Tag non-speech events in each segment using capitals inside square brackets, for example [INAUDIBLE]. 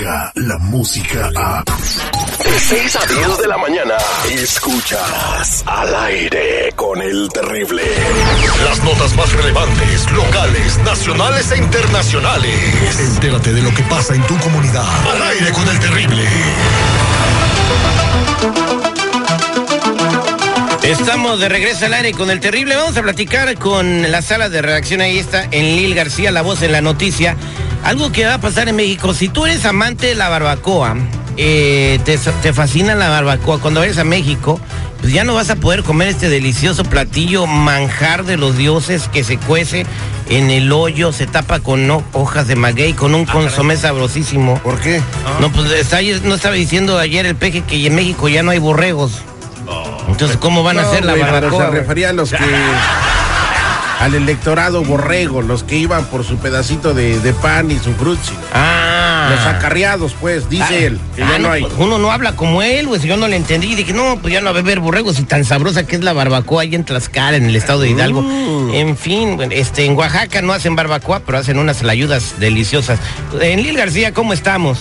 la música a... De 6 a 10 de la mañana, escuchas al aire con el terrible. Las notas más relevantes, locales, nacionales e internacionales. Entérate de lo que pasa en tu comunidad. Al aire con el terrible. Estamos de regreso al aire con el terrible. Vamos a platicar con la sala de redacción. Ahí está, en Lil García, la voz en la noticia. Algo que va a pasar en México. Si tú eres amante de la barbacoa, eh, te, te fascina la barbacoa, cuando vayas a México, pues ya no vas a poder comer este delicioso platillo manjar de los dioses que se cuece en el hoyo, se tapa con hojas de maguey, con un consomé sabrosísimo. ¿Por qué? No, pues está- no estaba diciendo ayer el peje que en México ya no hay borregos. Entonces, ¿cómo van a hacer la barbacoa? Se refería a los que. [LAUGHS] al electorado borrego, los que iban por su pedacito de, de pan y su frutzi. Ah. Los acarreados, pues, dice Ah, él, que ah, ya no hay. pues uno no habla como él, si Yo no le entendí. Dije, no, pues ya no va a haber borregos. Y tan sabrosa que es la barbacoa ahí en Tlaxcala, en el estado de Hidalgo. Mm. En fin, este, en Oaxaca no hacen barbacoa, pero hacen unas layudas deliciosas. En Lil García, ¿cómo estamos?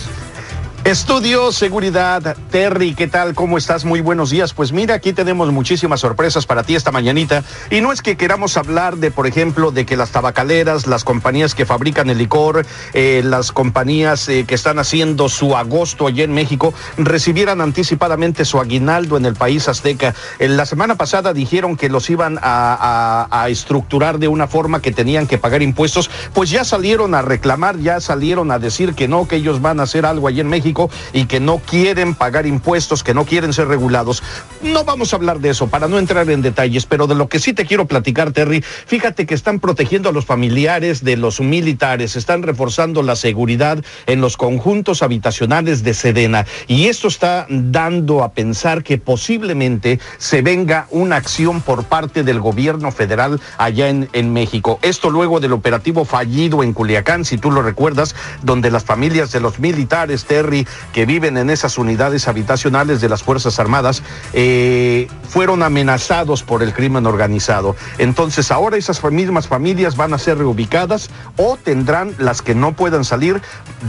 Estudio Seguridad, Terry, ¿qué tal? ¿Cómo estás? Muy buenos días. Pues mira, aquí tenemos muchísimas sorpresas para ti esta mañanita. Y no es que queramos hablar de, por ejemplo, de que las tabacaleras, las compañías que fabrican el licor, eh, las compañías eh, que están haciendo su agosto allá en México, recibieran anticipadamente su aguinaldo en el país azteca. En la semana pasada dijeron que los iban a estructurar de una forma que tenían que pagar impuestos. Pues ya salieron a reclamar, ya salieron a decir que no, que ellos van a hacer algo allá en México y que no quieren pagar impuestos, que no quieren ser regulados. No vamos a hablar de eso para no entrar en detalles, pero de lo que sí te quiero platicar, Terry, fíjate que están protegiendo a los familiares de los militares, están reforzando la seguridad en los conjuntos habitacionales de Sedena y esto está dando a pensar que posiblemente se venga una acción por parte del gobierno federal allá en, México. Esto luego del operativo fallido en Culiacán, si tú lo recuerdas, donde las familias de los militares, Terry, que viven en esas unidades habitacionales de las Fuerzas Armadas, eh, fueron amenazados por el crimen organizado. Entonces ahora esas mismas familias van a ser reubicadas o tendrán las que no puedan salir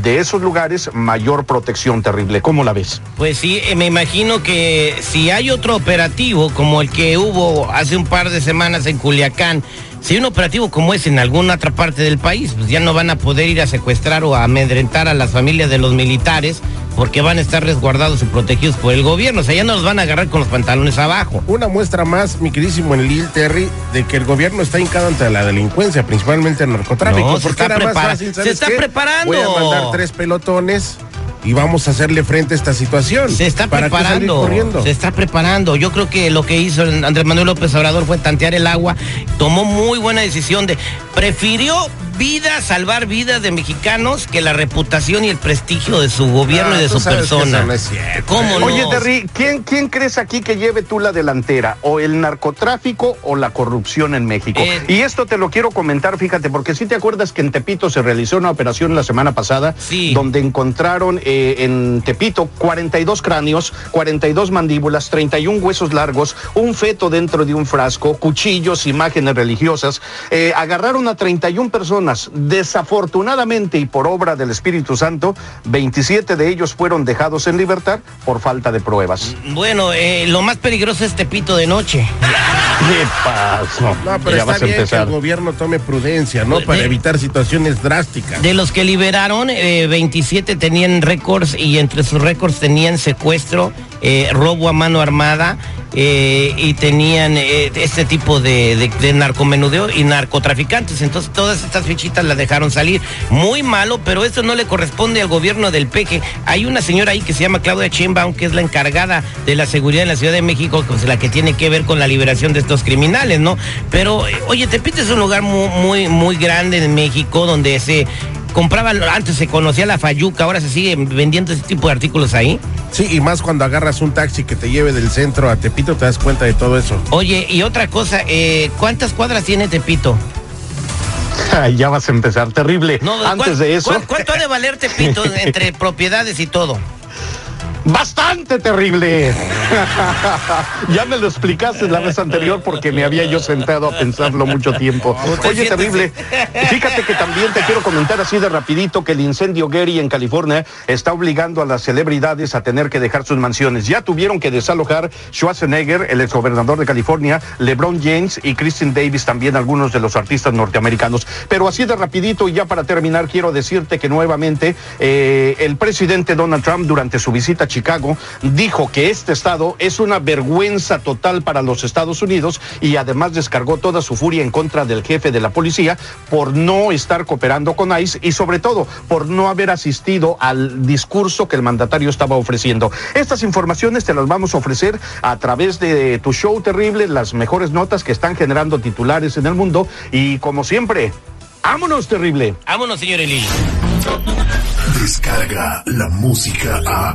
de esos lugares mayor protección terrible. ¿Cómo la ves? Pues sí, eh, me imagino que si hay otro operativo como el que hubo hace un par de semanas en Culiacán, si hay un operativo como ese en alguna otra parte del país, pues ya no van a poder ir a secuestrar o a amedrentar a las familias de los militares porque van a estar resguardados y protegidos por el gobierno. O sea, ya no los van a agarrar con los pantalones abajo. Una muestra más, mi queridísimo en Lil Terry, de que el gobierno está hincado ante la delincuencia, principalmente el narcotráfico. No, se porque está prepara- fácil, se ¿sabes está qué? preparando. Voy a mandar tres pelotones y vamos a hacerle frente a esta situación. Se está ¿Para qué salir preparando. Se está preparando. Yo creo que lo que hizo Andrés Manuel López Obrador fue tantear el agua. Tomó muy buena decisión de prefirió vida, salvar vidas de mexicanos que la reputación y el prestigio de su gobierno Ah, y de tú su persona. eso no es cierto. ¿Cómo no? Oye, Terry, ¿quién, ¿quién crees aquí que lleve tú la delantera? ¿O el narcotráfico o la corrupción en México? Eh. y esto te lo quiero comentar, fíjate, porque si te acuerdas que en Tepito se realizó una operación la semana pasada, Sí. donde encontraron eh, en Tepito 42 cráneos, 42 mandíbulas, 31 huesos largos, un feto dentro de un frasco, cuchillos, imágenes religiosas. Eh, agarraron a 31 personas. Desafortunadamente y por obra del Espíritu Santo, 27 de ellos fueron dejados en libertad por falta de pruebas. Bueno, eh, lo más peligroso es Tepito de noche. ¿Qué pasó? No, pero ya está vas a bien que empezar. el gobierno tome prudencia, ¿no? Para de- evitar situaciones drásticas. De los que liberaron, eh, 27 tenían récords y entre sus récords tenían secuestro, eh, robo a mano armada eh, y tenían eh, este tipo de, de- de narcomenudeo y narcotraficantes. Entonces todas estas fichitas las dejaron salir. Muy malo, pero eso no le corresponde al gobierno del Peje. Hay una señora ahí que se llama Claudia Chimbaum, que es la encargada de la seguridad en la Ciudad de México, pues la que tiene que ver con la liberación de estos criminales, ¿no? Pero, oye, Tepito es un lugar muy, muy, muy grande en México donde se compraba, antes se conocía la fayuca, ahora se sigue vendiendo ese tipo de artículos ahí. Sí, y más cuando agarras un taxi que te lleve del centro a Tepito, te das cuenta de todo eso. Oye, y otra cosa, eh, ¿cuántas cuadras tiene Tepito? Ay, ya vas a empezar, terrible. No, Antes ¿cuál- de eso, ¿Cuánto ha de valer Tepito [LAUGHS] entre propiedades y todo? Bastante terrible. [LAUGHS] ya me lo explicaste la vez anterior porque me había yo sentado a pensarlo mucho tiempo. Oye, terrible. Fíjate que también te quiero comentar así de rapidito que el incendio Gary en California está obligando a las celebridades a tener que dejar sus mansiones. Ya tuvieron que desalojar Schwarzenegger, el exgobernador de California, LeBron James y Kristen Davis, también algunos de los artistas norteamericanos. Pero así de rapidito y ya para terminar quiero decirte que nuevamente eh, el presidente Donald Trump durante su visita a Chicago dijo que este estado es una vergüenza total para los Estados Unidos y además descargó toda su furia en contra del jefe de la policía por no estar cooperando con ICE y sobre todo por no haber asistido al discurso que el mandatario estaba ofreciendo. Estas informaciones te las vamos a ofrecer a través de tu show terrible, las mejores notas que están generando titulares en el mundo y como siempre, ¡Vámonos, terrible! Vámonos, señor Eli. Descarga la música a.